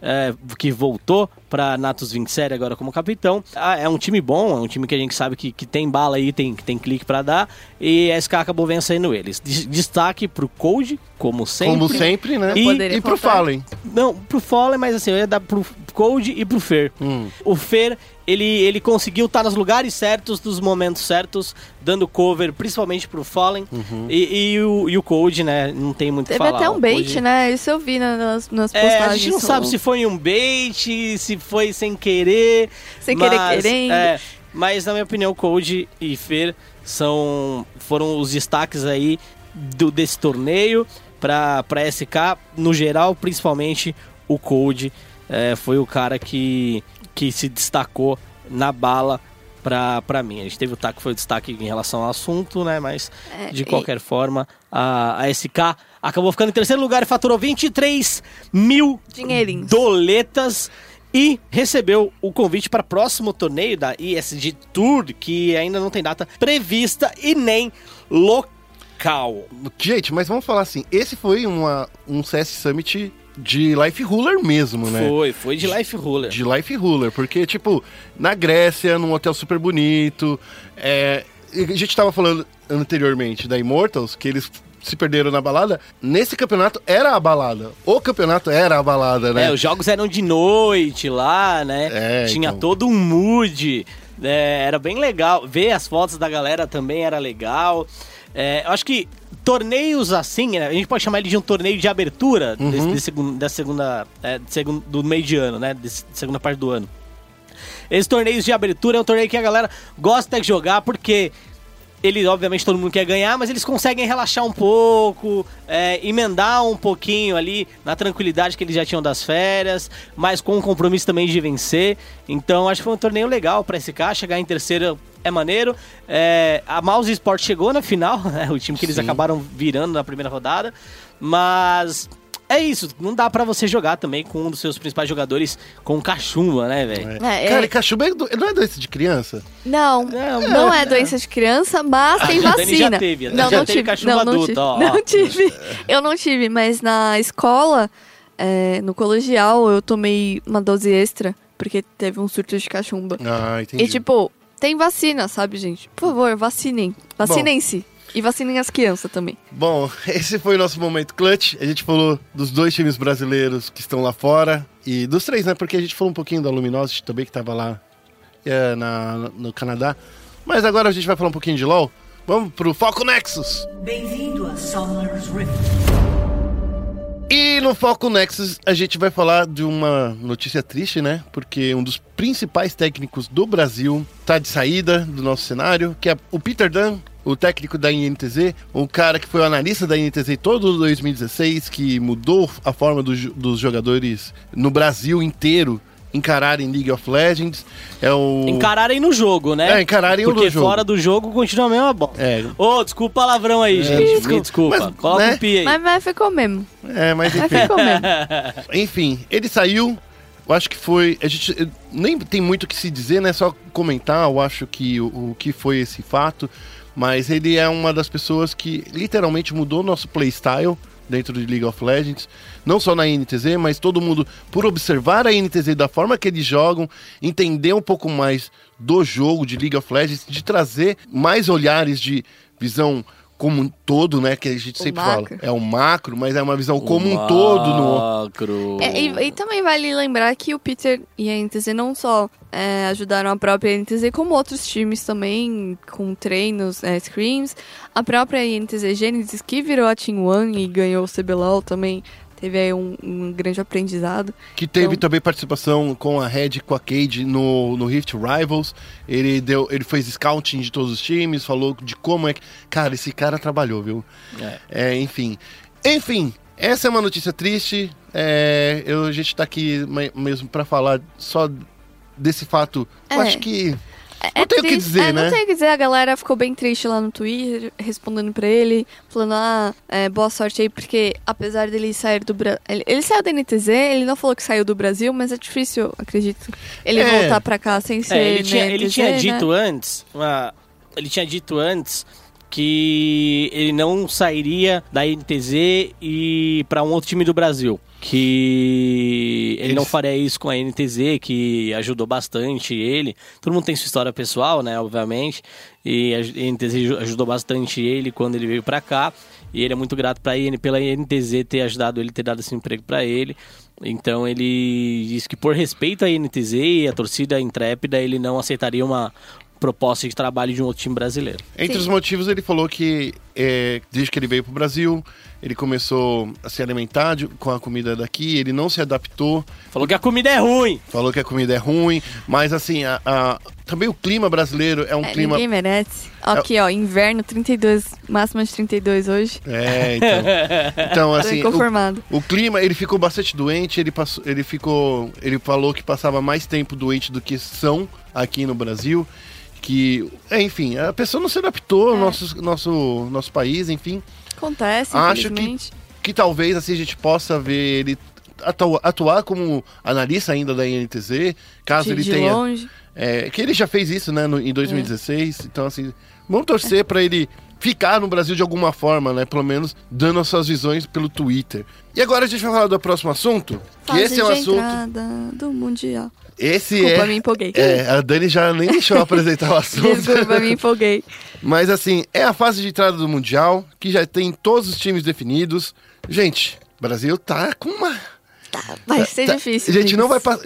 É, que voltou pra Natus 27 agora como capitão. Ah, é um time bom, é um time que a gente sabe que, que tem bala aí, tem, tem clique pra dar. E a SK acabou vencendo eles. Des- Destaque pro Code, como sempre. como sempre, né? E- E pro faltar. Fallen. Não, pro Fallen, mas assim, eu ia dar pro Code e pro Fer. Hum. O Fer, ele, ele conseguiu estar nos lugares certos, nos momentos certos, dando cover, principalmente pro Fallen. E, e o, e o Code, né? Não tem muito o que Teve falar. até O um bait, Code- né? Isso eu vi na- nas, nas É, postagens. a gente não só- sabe se foi um bait, se foi sem querer. Sem querer mas, querendo. é, mas na minha opinião, Code e Fer são, foram os destaques aí do, desse torneio para pra SK, no geral, principalmente o Code é, foi o cara que, que se destacou na bala pra, pra mim. A gente teve o Taco, foi o destaque em relação ao assunto, né? Mas É, de e- qualquer forma, a, a SK acabou ficando em terceiro lugar e faturou 23 mil Dinheirinhos. doletas e recebeu o convite para o próximo torneio da ESG Tour, que ainda não tem data prevista e nem local. Gente, mas vamos falar assim, esse foi uma, um CS Summit de Life Ruler mesmo, né? Foi, foi de Life Ruler. De Life Ruler, porque, tipo, na Grécia, num hotel super bonito. É, a gente tava falando anteriormente da Immortals, que eles se perderam na balada. Nesse campeonato era a balada. O campeonato era a balada, né? É, os jogos eram de noite lá, né? É, Tinha então. todo um mood. é, era bem legal. Ver as fotos da galera também era legal. É, eu acho que torneios assim, né, a gente pode chamar ele de um torneio de abertura Uhum. desse, desse da segunda, é, de segun- do meio de ano, né? Desse, segunda parte do ano. Esses torneios de abertura é um torneio que a galera gosta de jogar porque ele, obviamente, todo mundo quer ganhar, mas eles conseguem relaxar um pouco, é, emendar um pouquinho ali na tranquilidade que eles já tinham das férias, mas com o compromisso também de vencer. Então, acho que foi um torneio legal para esse cara. Chegar em terceiro é maneiro. É, a Mouse Sport chegou na final, né, o time que eles Sim. acabaram virando na primeira rodada, mas. É isso, não dá pra você jogar também com um dos seus principais jogadores com cachumba, né, velho? É. É, Cara, é- e cachumba é do- não é doença de criança? Não, Não, não é doença de criança, mas tem a Dani já vacina. teve, Dani não, já não teve tive. cachumba não, não adulta, tive. ó, ó. Não tive. Eu não tive, mas na escola, é, no colegial, eu tomei uma dose extra, porque teve um surto de cachumba. Ah, entendi. E tipo, tem vacina, sabe, gente? Por favor, vacinem. Vacinem-se. E vacinem as crianças também. Bom, esse foi o nosso momento clutch. A gente falou dos dois times brasileiros que estão lá fora, E dos três, né? Porque a gente falou um pouquinho da Luminosity também, que tava lá é, na, no Canadá. Mas agora a gente vai falar um pouquinho de LoL. Vamos pro Foco Nexus. Bem-vindo a Summoner's Rift. E no Foco Nexus a gente vai falar de uma notícia triste, né? Porque um dos principais técnicos do Brasil tá de saída do nosso cenário, que é o Peter Dunn, o técnico da INTZ, o cara que foi o analista da INTZ todo 2016, que mudou a forma do dos jogadores no Brasil inteiro encararem League of Legends. É o Encararem no jogo, né? É, encararem no Porque jogo. fora do jogo continua a mesma bola. É. Ô, desculpa o palavrão aí, gente. desculpa. Me desculpa. Mas, Coloca né? o pi aí. Mas, mas ficou mesmo. É, mas Mas enfim. ficou mesmo. Enfim, ele saiu. Eu acho que foi. A gente eh, nem tem muito o que se dizer, né? Só comentar, eu acho que o, o que foi esse fato. Mas ele é uma das pessoas que literalmente mudou nosso playstyle dentro de League of Legends. Não só na INTZ, mas todo mundo, por observar a INTZ da forma que eles jogam, entender um pouco mais do jogo de League of Legends, de trazer mais olhares de visão como um todo, né? Que a gente O sempre macro. fala. É um macro, mas é uma visão como um todo no, Macro. É, e, e também vale lembrar que o Peter e a NTZ não só é, ajudaram a própria NTZ, como outros times também, com treinos, é, screams. A própria NTZ Genesis, que virou a Team One e ganhou o CBLOL também, teve aí um, um grande aprendizado. Que teve Então- também participação com a Red com a Cade no, no Rift Rivals. Ele deu, ele fez scouting de todos os times, falou de como é que. Cara, esse cara trabalhou, viu? É. É, enfim. Enfim, essa é uma notícia triste. É, eu, a gente tá aqui me- mesmo pra falar só desse fato. Eu É. acho que. É, Não tem o que dizer, é, né? Não tem o que dizer, a galera ficou bem triste lá no Twitter, respondendo pra ele, falando, ah, é, boa sorte aí, porque apesar dele sair do Brasil. Ele, ele saiu da NTZ, ele não falou que saiu do Brasil, mas é difícil, acredito, ele É. voltar pra cá sem ser. É, ele tinha, na ele NTZ, tinha né? dito antes, uma- ele tinha dito antes que ele não sairia da NTZ e para um outro time do Brasil. Que ele não faria isso com a NTZ, que ajudou bastante ele. Todo mundo tem sua história pessoal, né? Obviamente. E a NTZ aju- ajudou bastante ele quando ele veio pra cá. E ele é muito grato pra ele, pela NTZ ter ajudado ele, ter dado esse emprego pra ele. Então ele disse que por respeito à NTZ e à torcida intrépida, ele não aceitaria uma proposta de trabalho de um outro time brasileiro. Entre Sim. os motivos, ele falou que é, desde que ele veio pro Brasil, ele começou a se alimentar de- com a comida daqui, ele não se adaptou. Falou que a comida é ruim. Falou que a comida é ruim, mas assim, a- a- também o clima brasileiro é um É, clima. Ninguém merece. Aqui, ó, inverno 32, máxima de 32 hoje. É, então. Então, Tô assim, o, o clima, ele ficou bastante doente, ele, passou, ele ficou. Ele falou que passava mais tempo doente do que são aqui no Brasil. Que, é, enfim, a pessoa não se adaptou ao É. nosso, nosso, nosso país, enfim. Acontece, Acho infelizmente. Que talvez assim a gente possa ver ele atua- atuar como analista ainda da INTZ, caso de, ele de tenha. longe. É, que ele já fez isso, né, no- em 2016. Então, assim, vamos torcer pra ele ficar no Brasil de alguma forma, né? Pelo menos dando as suas visões pelo Twitter. E agora a gente vai falar do próximo assunto. Que esse é de assunto. do Mundial. Esse Desculpa, é. me empolguei. É, a Dani já nem deixou eu apresentar o assunto. Desculpa, me empolguei. Mas assim, é a fase de entrada do Mundial, que já tem todos os times definidos. Gente, o Brasil tá com uma. Vai ser tá- difícil. Gente, não vai passar.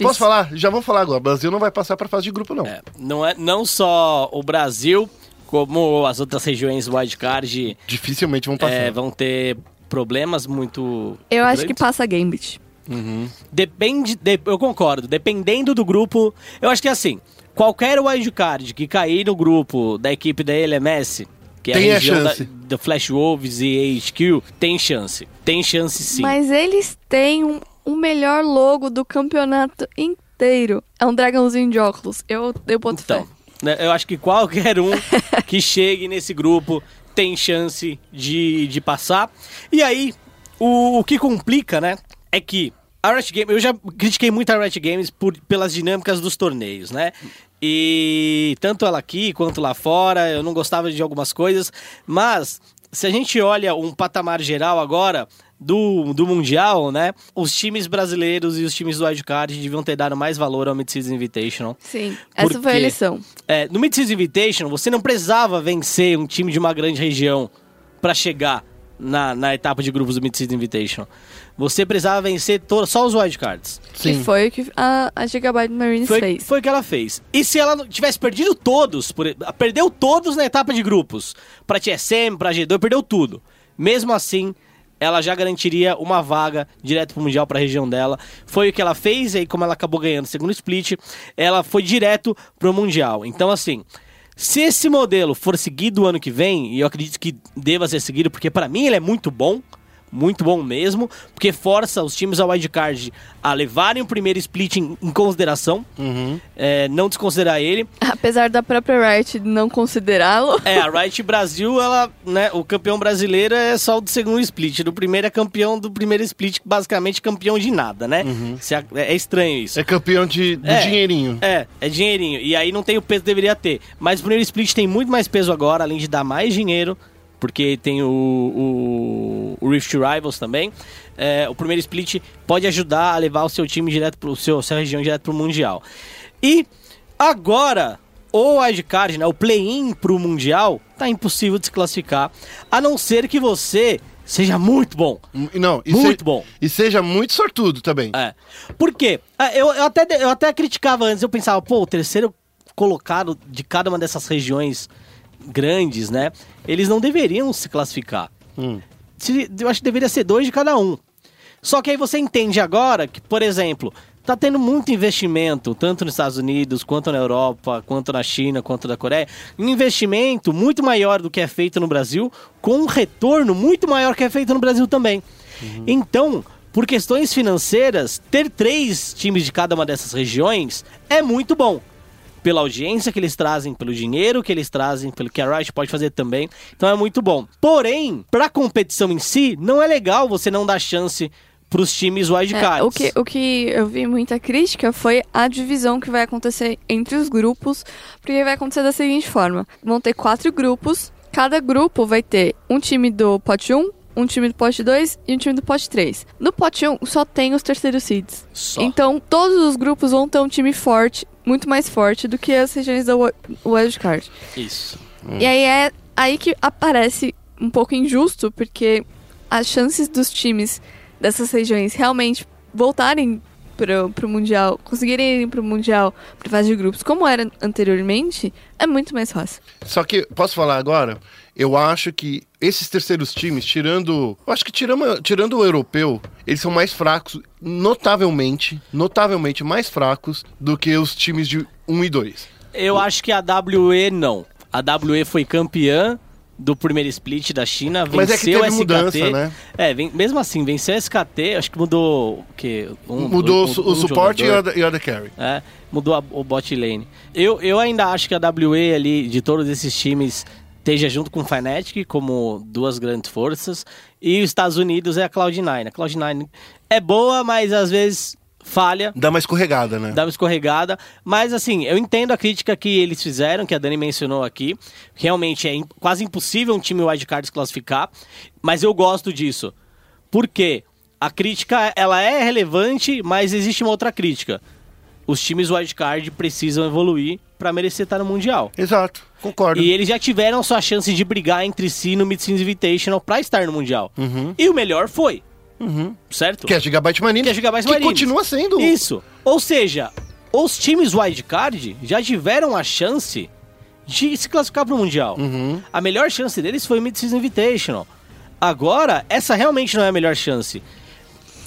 Posso falar? Já vamos falar agora. O Brasil não vai passar pra fase de grupo, não. É, não, é, não só o Brasil, como as outras regiões wildcard Dificilmente vão passar. é, vão ter problemas muito. Eu acho que grandes. passa Gambit. Depende, de- eu concordo. Dependendo do grupo, eu acho que é assim. Qualquer wildcard que cair no grupo da equipe da LMS, que é Tem a a região da, chance. da Flash Wolves e HQ, tem chance. Tem chance sim. Mas eles têm um, o melhor logo do campeonato inteiro. É um dragãozinho de óculos. Eu, eu boto Então, fé. né, eu acho que qualquer um que chegue nesse grupo tem chance de, de passar. E aí, o, o que complica, né, é que a Riot Games, eu já critiquei muito a Riot Games por, pelas dinâmicas dos torneios, né? E tanto ela aqui quanto lá fora, eu não gostava de algumas coisas, mas se a gente olha um patamar geral agora do, do Mundial, né? Os times brasileiros e os times do Wildcard deviam ter dado mais valor ao Mid-Season Invitational. Sim, essa Por foi a lição. É, no Mid-Season Invitation, você não precisava vencer um time de uma grande região para chegar na, na etapa de grupos do Mid-Season Invitation. Você precisava vencer to- só os wildcards. Sim. Que foi o que a, a Gigabyte Marines Foi, fez. foi o que ela fez. E se ela não tivesse perdido todos, por, perdeu todos na etapa de grupos, pra TSM, pra G2, perdeu tudo. Mesmo assim, ela já garantiria uma vaga direto pro Mundial pra região dela. Foi o que ela fez, e aí como ela acabou ganhando o segundo split, ela foi direto pro Mundial. Então, assim, se esse modelo for seguido ano que vem, e eu acredito que deva ser seguido, porque pra mim ele é muito bom, muito bom mesmo, porque força os times ao wildcard a levarem o primeiro split em, em consideração, é, não desconsiderar ele. Apesar da própria Riot não considerá-lo. É, a Riot Brasil, ela, né, o campeão brasileiro é só o do segundo split, do primeiro é campeão do primeiro split, basicamente campeão de nada, né? Se a- É, estranho isso. É campeão de, de É. dinheirinho. É, é dinheirinho. E aí não tem o peso que deveria ter. Mas o primeiro split tem muito mais peso agora, além de dar mais dinheiro, porque tem o, o, o Rift Rivals também. É, o primeiro split pode ajudar a levar o seu time direto pro seu, sua região direto pro Mundial. E agora, o wildcard, né, o play-in pro Mundial, tá impossível de se classificar, a não ser que você seja muito bom. M- Não, e Muito se- bom. E seja muito sortudo também. É. Por quê? Ah, Eu, eu, até, eu até criticava antes, eu pensava, pô, o terceiro colocado de cada uma dessas regiões grandes, né? Eles não deveriam se classificar. Hum. Eu acho que deveria ser dois de cada um. Só que aí você entende agora que, por exemplo, tá tendo muito investimento, tanto nos Estados Unidos, quanto na Europa, quanto na China, quanto na Coreia. Um investimento muito maior do que é feito no Brasil, com um retorno muito maior que é feito no Brasil também. Então, por questões financeiras, ter três times de cada uma dessas regiões é muito bom pela audiência que eles trazem, pelo dinheiro que eles trazem, pelo que a Riot pode fazer também. Então é muito bom. Porém, pra competição em si, não é legal você não dar chance pros times wildcards. É, o, que, o que eu vi muita crítica foi a divisão que vai acontecer entre os grupos, porque vai acontecer da seguinte forma: vão ter quatro grupos, cada grupo vai ter um time do pote 1, um time do pote 2 e um time do pote 3. No pote 1 só tem os terceiros seeds. Só. Então todos os grupos vão ter um time forte, muito mais forte do que as regiões da wi- wildcard. Isso. E aí é aí que aparece um pouco injusto, porque as chances dos times dessas regiões realmente voltarem pro, pro Mundial, conseguirem ir pro Mundial, pra fase de grupos, como era anteriormente, é muito mais fácil. Só que, posso falar agora? Eu acho que esses terceiros times, tirando. Eu acho que tirando, tirando o europeu, eles são mais fracos, notavelmente, notavelmente mais fracos do que os times de 1 e 2. Eu acho que a WE não. A WE foi campeã do primeiro split da China, venceu Mas é que teve o SKT. mudança, né? É, ven- mesmo assim, venceu o SKT, acho que mudou o quê? Um- Mudou um- o, o um suporte e o, e o the carry. É, mudou a- o bot lane. Eu, eu ainda acho que a WE ali, de todos esses times, esteja junto com o Fnatic como duas grandes forças. E os Estados Unidos é a Cloud9. A Cloud9 é boa, mas às vezes falha. Dá uma escorregada, né? Dá uma escorregada, mas assim, eu entendo a crítica que eles fizeram, que a Dani mencionou aqui. Realmente é quase impossível um time wildcard se classificar, mas eu gosto disso. Por quê? A crítica, ela é relevante, mas existe uma outra crítica. Os times wildcard precisam evoluir para merecer estar no Mundial. Exato, concordo. E eles já tiveram sua chance de brigar entre si no Mid-Season Invitational para estar no Mundial. E o melhor foi. Certo? Que é Gigabyte Marine. Que é Gigabyte que Marines. continua sendo. Isso. Ou seja, os times wildcard já tiveram a chance de se classificar para o Mundial. Uhum. A melhor chance deles foi o Mid-Season Invitational. Agora, essa realmente não é a melhor chance.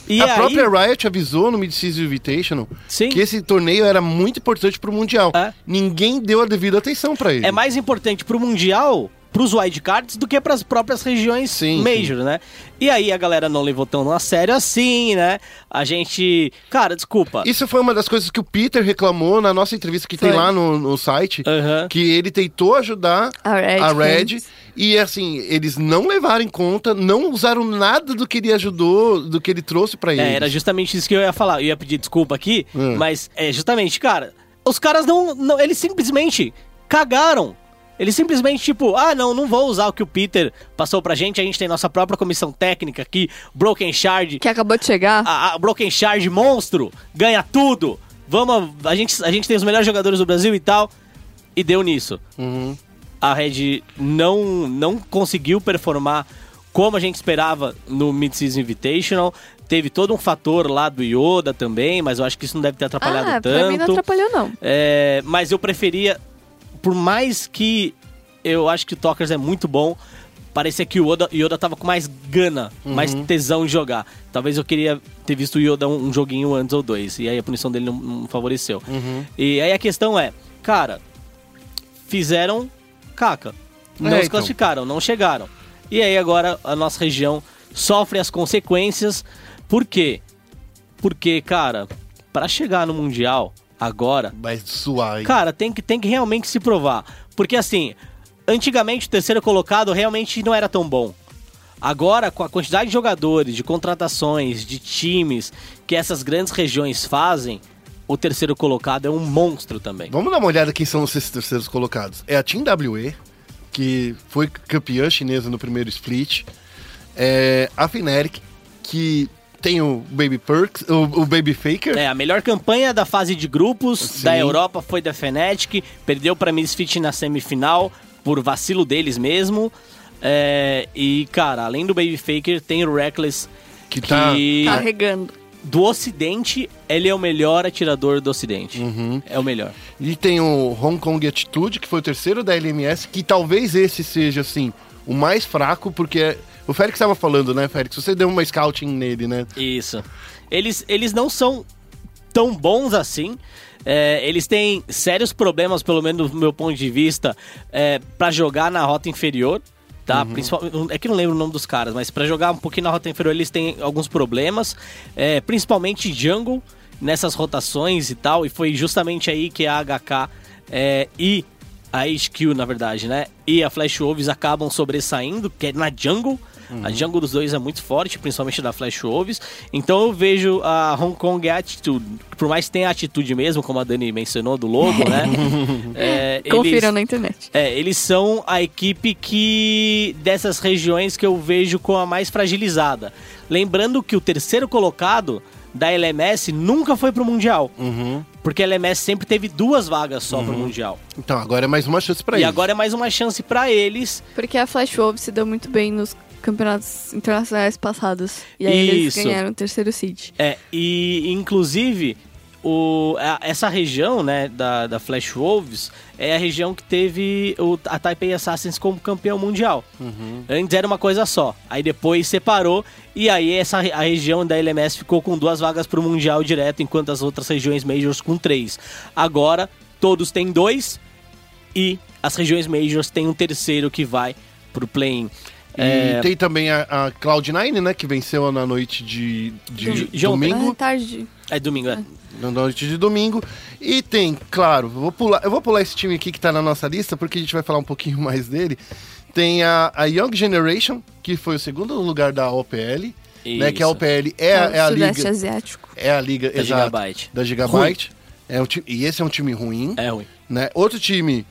E a aí, própria Riot avisou no Mid-Season Invitational Sim. que esse torneio era muito importante pro Mundial. É. Ninguém deu a devida atenção pra ele. é mais importante pro Mundial, pros wildcards, do que pras próprias regiões Sim, Major, né? E aí a galera não levou tão a sério assim, né? A gente... Cara, desculpa. Isso foi uma das coisas que o Peter reclamou na nossa entrevista que tem Foi. lá no, no site. Aham. Que ele tentou ajudar A Red a Red. E assim, eles não levaram em conta, não usaram nada do que ele ajudou, do que ele trouxe pra eles. É, era justamente isso que eu ia falar. Eu ia pedir desculpa aqui, Hum. mas é justamente, cara, os caras não, não. Eles simplesmente cagaram. Eles simplesmente, tipo, ah, não, não vou usar o que o Peter passou pra gente. A gente tem nossa própria comissão técnica aqui, Broken Shard. Que acabou de chegar. A, a Broken Shard monstro, ganha tudo. Vamos, a gente, a gente tem os melhores jogadores do Brasil e tal. E deu nisso. Uhum. A Red não, não conseguiu performar como a gente esperava no Mid-Season Invitational. teve todo um fator lá do Yoda também, mas eu acho que isso não deve ter atrapalhado ah, tanto. pra mim não atrapalhou, não. É, mas eu preferia, por mais que eu acho que o Talkers é muito bom, parecia que o Yoda, Yoda tava com mais gana, mais tesão de jogar. Talvez eu queria ter visto o Yoda um, um joguinho antes ou dois, e aí a punição dele não, não favoreceu. E aí a questão é, cara, fizeram caca. Não É, se então. classificaram, não chegaram. E aí agora a nossa região sofre as consequências. Por quê? Porque, cara, pra chegar no Mundial agora, Vai suar, hein? Cara, tem que, tem que realmente se provar. Porque assim, antigamente o terceiro colocado realmente não era tão bom. Agora, com a quantidade de jogadores, de contratações, de times que essas grandes regiões fazem, o terceiro colocado é um monstro também. Vamos dar uma olhada quem são esses terceiros colocados. É a Team WE, que foi campeã chinesa no primeiro split. É a Fnatic, que tem o Baby Perks, o, o Baby Faker. É, a melhor campanha da fase de grupos Sim. da Europa foi da Fnatic, perdeu pra Misfit na semifinal por vacilo deles mesmo. É, e, cara, além do Baby Faker, tem o Reckless, Que tá- Carregando. do Ocidente, ele é o melhor atirador do Ocidente. Uhum. É o melhor. E tem o Hong Kong Attitude, que foi o terceiro da LMS, que talvez esse seja, assim, o mais fraco, porque o Félix estava falando, né, Félix? Você deu uma scouting nele, né? Isso. Eles, eles não são tão bons assim. É, eles têm sérios problemas, pelo menos do meu ponto de vista, é, para jogar na rota inferior. Tá? Principal- é que não lembro o nome dos caras, mas pra jogar um pouquinho na rota inferior eles têm alguns problemas, é, principalmente jungle nessas rotações e tal, e foi justamente aí que a HK é, e a HQ, na verdade, né? E a Flash Wolves acabam sobressaindo, que é na jungle. A jungle dos dois é muito forte, principalmente da Flash Wolves. Então eu vejo a Hong Kong Attitude, por mais que tenha atitude mesmo, como a Dani mencionou, do logo, né? É, Confiram eles- na internet. é, eles são a equipe que dessas regiões que eu vejo com a mais fragilizada. Lembrando que o terceiro colocado da LMS nunca foi pro Mundial. Porque a LMS sempre teve duas vagas só pro Mundial. Então, agora é mais uma chance pra e eles. agora é mais uma chance pra eles. Porque a Flash Wolves se deu muito bem nos campeonatos internacionais passados. E aí eles Isso. ganharam o terceiro seed. É, e inclusive o, a- essa região né, da, da Flash Wolves é a região que teve o, a Taipei Assassins como campeão mundial. Antes era uma coisa só, aí depois separou e aí essa, a região da LMS ficou com duas vagas para o mundial direto, enquanto as outras regiões majors com três. Agora todos têm dois e as regiões majors têm um terceiro que vai pro play-in. E É, tem também a, a Cloud9, né, que venceu na noite de, de domingo. Ah, tarde. é domingo, é. Na noite de domingo. E tem, claro, eu vou pular, eu vou pular esse time aqui que tá na nossa lista, porque a gente vai falar um pouquinho mais dele. Tem a, a Young Generation, que foi o segundo lugar da OPL, né? Que a Isso. OPL é, a- é a Sudeste liga. Asiático. É a liga Da exato, Gigabyte. da Gigabyte. É um time, e esse é um time ruim, É ruim. né? Outro time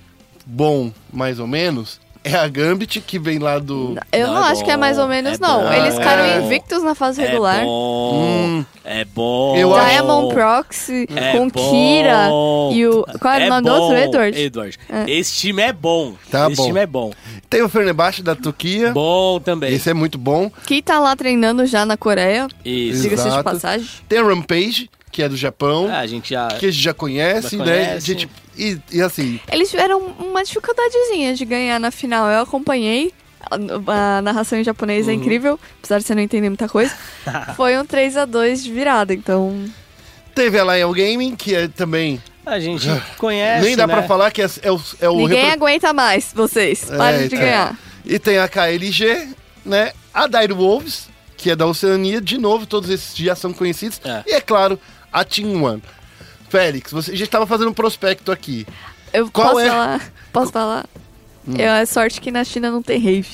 bom, mais ou menos, é a Gambit, que vem lá do. Eu Não, não, é acho que é bom, mais ou menos, é não. bom, Eles é ficaram bom. invictos na fase regular. É bom. É bom. Eu acho- Diamond Proxy É com bom. Kira e o. Qual era é o nome do bom, outro? Edward. Edward. É. Esse time é bom. Tá Esse bom. time é bom. Tem o Fenerbahçe da Turquia. Bom também. Esse é muito bom. Que tá lá treinando já na Coreia. Isso. Diga-se de passagem. Tem a Rampage, que é do Japão. Ah, a gente já. que a gente já conhece, Já né? conhece. Gente, e, e assim, Eles tiveram uma dificuldadezinha de ganhar na final. Eu acompanhei. A, narração em japonês é Uhum. incrível, apesar de você não entender muita coisa. Foi um 3 a 2 de virada, então. teve a Lion Gaming, que é também. A gente conhece. nem dá né? pra falar que é, é o, é o Ninguém repre- aguenta mais, vocês. É, Parem de então. ganhar. E tem a KLG, né? A Dire Wolves, que é da Oceania, de novo, todos esses já são conhecidos. É. E é claro, a Team One. Félix, você já estava fazendo um prospecto aqui. Eu Qual posso é? Hum. falar? Posso falar? Eu, é sorte que na China não tem rave.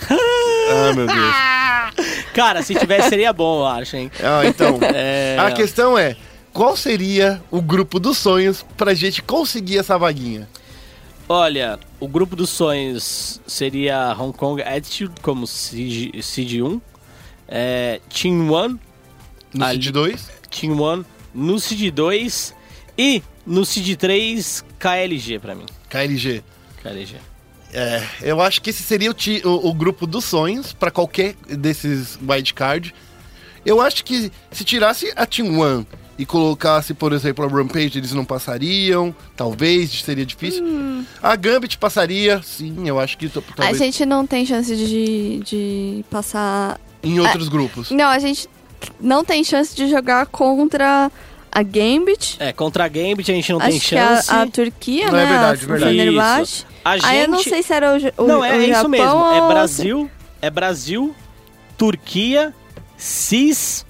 Ah, meu Deus. Cara, se tivesse seria bom, eu acho, hein? Ah, então, É... a questão é, qual seria o grupo dos sonhos pra gente conseguir essa vaguinha? Olha, o grupo dos sonhos seria Hong Kong Attitude como Seed, seed 1. É, Team One, No Seed 2? Team One no Seed 2 e no Seed 3 KLG pra mim. KLG. KLG. É, eu acho que esse seria o, ti- o- o grupo dos sonhos pra qualquer desses wildcard. Eu acho que se tirasse a Team One e colocasse, por exemplo, a Rampage, eles não passariam. Talvez, seria difícil. A Gambit passaria, sim, eu acho que t- A talvez gente não tem chance de, de passar. em outros grupos. Não, a gente não tem chance de jogar contra a Gambit. É, contra a Gambit a gente não tem Acho que chance. a, a Turquia, Não, né? é verdade, a, verdade. Isso. A gente... Aí eu não sei se era o, o, Não, é, o é isso Japão mesmo. ou É se- Brasil, é Brasil, Turquia, CIS.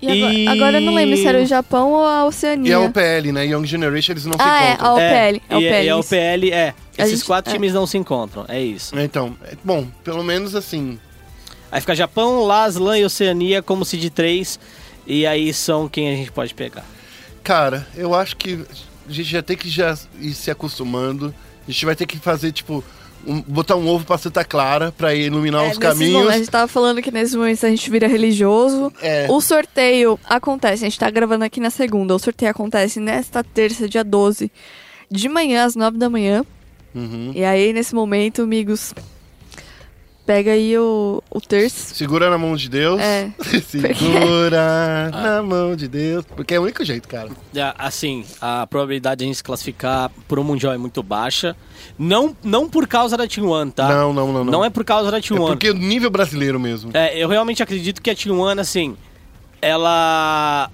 E agora, E- agora eu não lembro se era o Japão ou a E Oceania. a OPL, né? Young Generation, eles não se ah, é, encontram. a OPL. É, a e, OPL, e a. UPL, é. A Esses gente- quatro é. times não se encontram, é isso. Então, é- bom, pelo menos assim. Aí fica Japão, Laslan e Oceania como seed 3. E aí são quem a gente pode pegar. Cara, eu acho que a gente já tem que já ir se acostumando. A gente vai ter que fazer, tipo, um- botar um ovo pra Santa Clara pra iluminar É, os caminhos. momentos, a gente tava falando que nesses momentos a gente vira religioso. É. O sorteio acontece, a gente tá gravando aqui na segunda. O sorteio acontece nesta terça, dia 12, de manhã às 9 da manhã. Uhum. E aí, nesse momento, amigos, pega aí o, o terço. Segura na mão de Deus. É. Segura na mão de Deus. Porque é o único jeito, cara. É, Assim, a probabilidade de a gente se classificar pro Mundial é muito baixa. Não, não por causa da Team One, tá? Não, não, não, não. Não é por causa da É Team One. porque o nível brasileiro mesmo. É, eu realmente acredito que a Team One, assim, ela.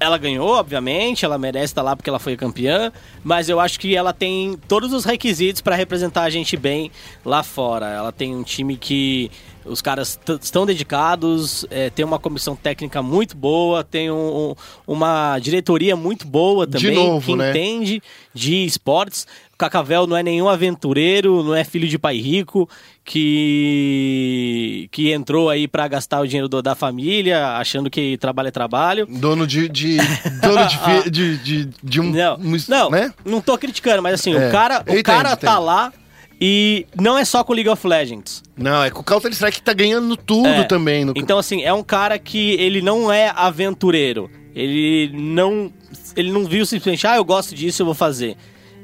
Ela ganhou, obviamente, ela merece estar lá porque ela foi campeã, mas eu acho que ela tem todos os requisitos para representar a gente bem lá fora. Ela tem um time que os caras estão dedicados, é, tem uma comissão técnica muito boa, tem um- um- uma diretoria muito boa De também, novo, que né? entende de esportes. O Cacavel não é nenhum aventureiro, não é filho de pai rico que que entrou aí pra gastar o dinheiro do- da família, achando que trabalho é trabalho. Dono de. de dono de, de, de, de um. Não, não, Né? não tô criticando, mas assim, É, o cara, o cara entendo, tá lá e não é só com League of Legends. Não, é que o Counter Strike tá ganhando tudo É. também. No... Então, assim, é um cara que ele não é aventureiro. Ele não. Ele não viu simplesmente, ah, eu gosto disso, eu vou fazer.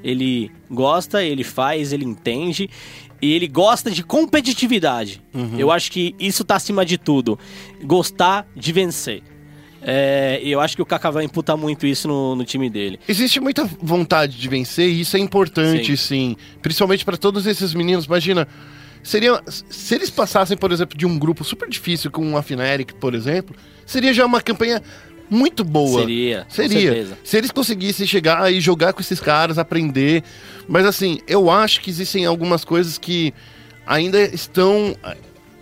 Ele gosta, ele faz, ele entende. E ele gosta de competitividade. Uhum. Eu acho que isso tá acima de tudo. Gostar de vencer. É, e eu acho que o Kaká vai imputar muito isso no, no time dele. Existe muita vontade de vencer e isso é importante, sim. Principalmente pra todos esses meninos. Imagina, seria, se eles passassem, por exemplo, de um grupo super difícil com a Fnatic, por exemplo, seria já uma campanha muito boa. Seria, Seria. Se eles conseguissem chegar e jogar com esses caras, aprender. Mas assim, eu acho que existem algumas coisas que ainda estão.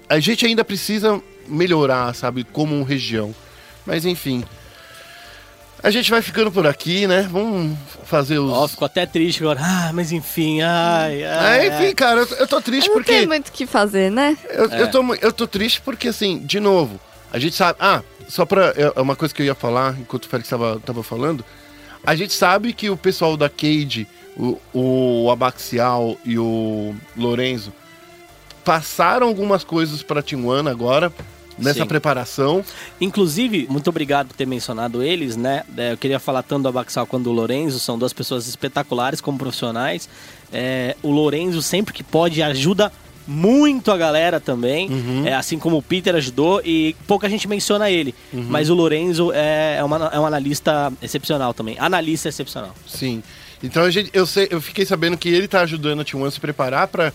a- gente ainda precisa melhorar, sabe, como região. Mas enfim. A gente vai ficando por aqui, né? Vamos fazer os. Ó, ficou até triste agora. Ah, mas enfim, ai, ai. É, enfim, cara, eu, eu tô triste Não porque. tem muito o que fazer, né? Eu, É. eu, tô, eu tô triste porque, assim, de novo, a gente sabe. Ah, só pra. É é uma coisa que eu ia falar enquanto o Félix tava, tava falando. A gente sabe que o pessoal da Cade, o, o Abaxial e o Lorenzo, passaram algumas coisas pra Team One agora, nessa Sim. preparação. Inclusive, muito obrigado por ter mencionado eles, né? É, Eu queria falar tanto do Abaxal quanto do Lorenzo, são duas pessoas espetaculares como profissionais. É, o Lorenzo, sempre que pode, ajuda muito a galera também, é, assim como o Peter ajudou, e pouca gente menciona ele. Mas o Lorenzo é, é, uma- é um analista excepcional também. Analista excepcional. Sim. Então a gente, eu, sei, eu fiquei sabendo que ele tá ajudando a Team One a se preparar pra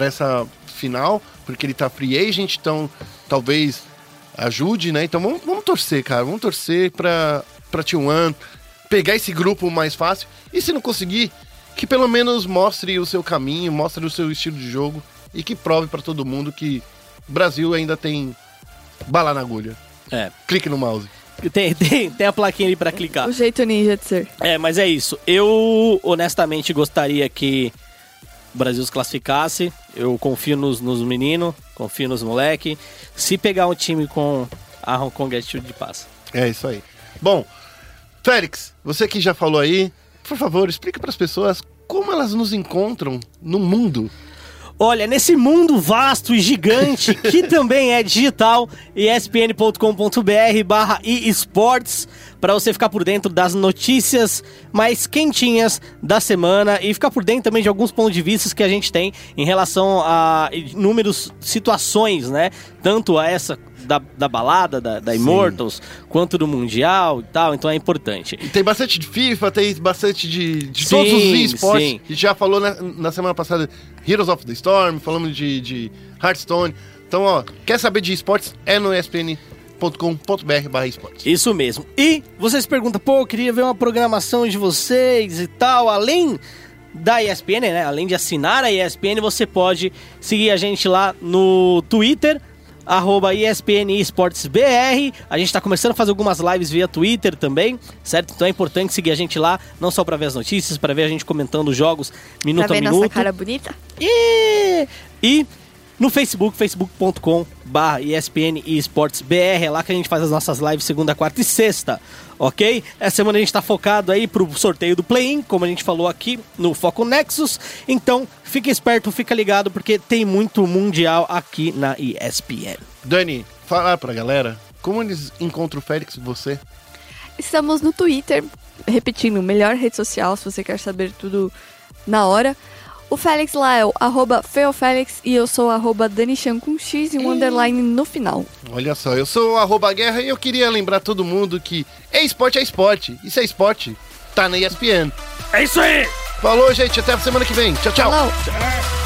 essa final, porque ele tá free agent, então talvez ajude, né? Então vamos, vamos torcer, cara. Vamos torcer pra, pra Team One pegar esse grupo mais fácil. E se não conseguir, que pelo menos mostre o seu caminho, mostre o seu estilo de jogo e que prove pra todo mundo que o Brasil ainda tem bala na agulha. É. Clique no mouse. Tem, tem, tem a plaquinha ali pra clicar. O jeito ninja de ser. É, mas é isso. Eu honestamente gostaria que o Brasil se classificasse. Eu confio nos, nos meninos, confio nos moleque. Se pegar um time com a Hong Kong Attitude de passa. É isso aí. Bom, Félix, você que já falou aí, por favor, explica para as pessoas como elas nos encontram no mundo. Olha, nesse mundo vasto e gigante, que também é digital, espn.com.br barra esportes, para você ficar por dentro das notícias mais quentinhas da semana e ficar por dentro também de alguns pontos de vista que a gente tem em relação a inúmeras situações, né? Tanto a essa da, da balada, da, da Immortals, quanto do Mundial e tal, então é importante. E Tem bastante de FIFA, tem bastante de, de Sim, todos os esportes. sim. A gente já falou na, na semana passada Heroes of the Storm, falamos de, de Hearthstone. Então, ó, quer saber de esportes? É no espn.com.br barra esportes. Isso mesmo. E você se pergunta, pô, eu queria ver uma programação de vocês e tal, além da ESPN, né? Além de assinar a ESPN, você pode seguir a gente lá no Twitter, arroba ESPN Esportes BR. A gente tá começando a fazer algumas lives via Twitter também, certo? Então é importante seguir a gente lá, não só para ver as notícias, para ver a gente comentando os jogos minuto pra a ver minuto. nossa cara bonita? E, e no Facebook, facebook.com barra ESPN e Esportes BR, é lá que a gente faz as nossas lives segunda, quarta e sexta, ok? Essa semana a gente tá focado aí pro sorteio do play-in, como a gente falou aqui no Foco Nexus, então fica esperto, fica ligado, porque tem muito mundial aqui na ESPN. Dani, fala pra galera como eles encontram o Félix e você. Estamos no Twitter, repetindo, melhor rede social, se você quer saber tudo na hora. O Félix lá é o arroba feofélix e eu sou o arroba danichan com X e um underline no final. Olha só, eu sou o arroba guerra e eu queria lembrar todo mundo que é esporte é esporte. E se é esporte, tá na ESPN. É isso aí! Falou, gente, até a semana que vem. Tchau, tchau. Falou!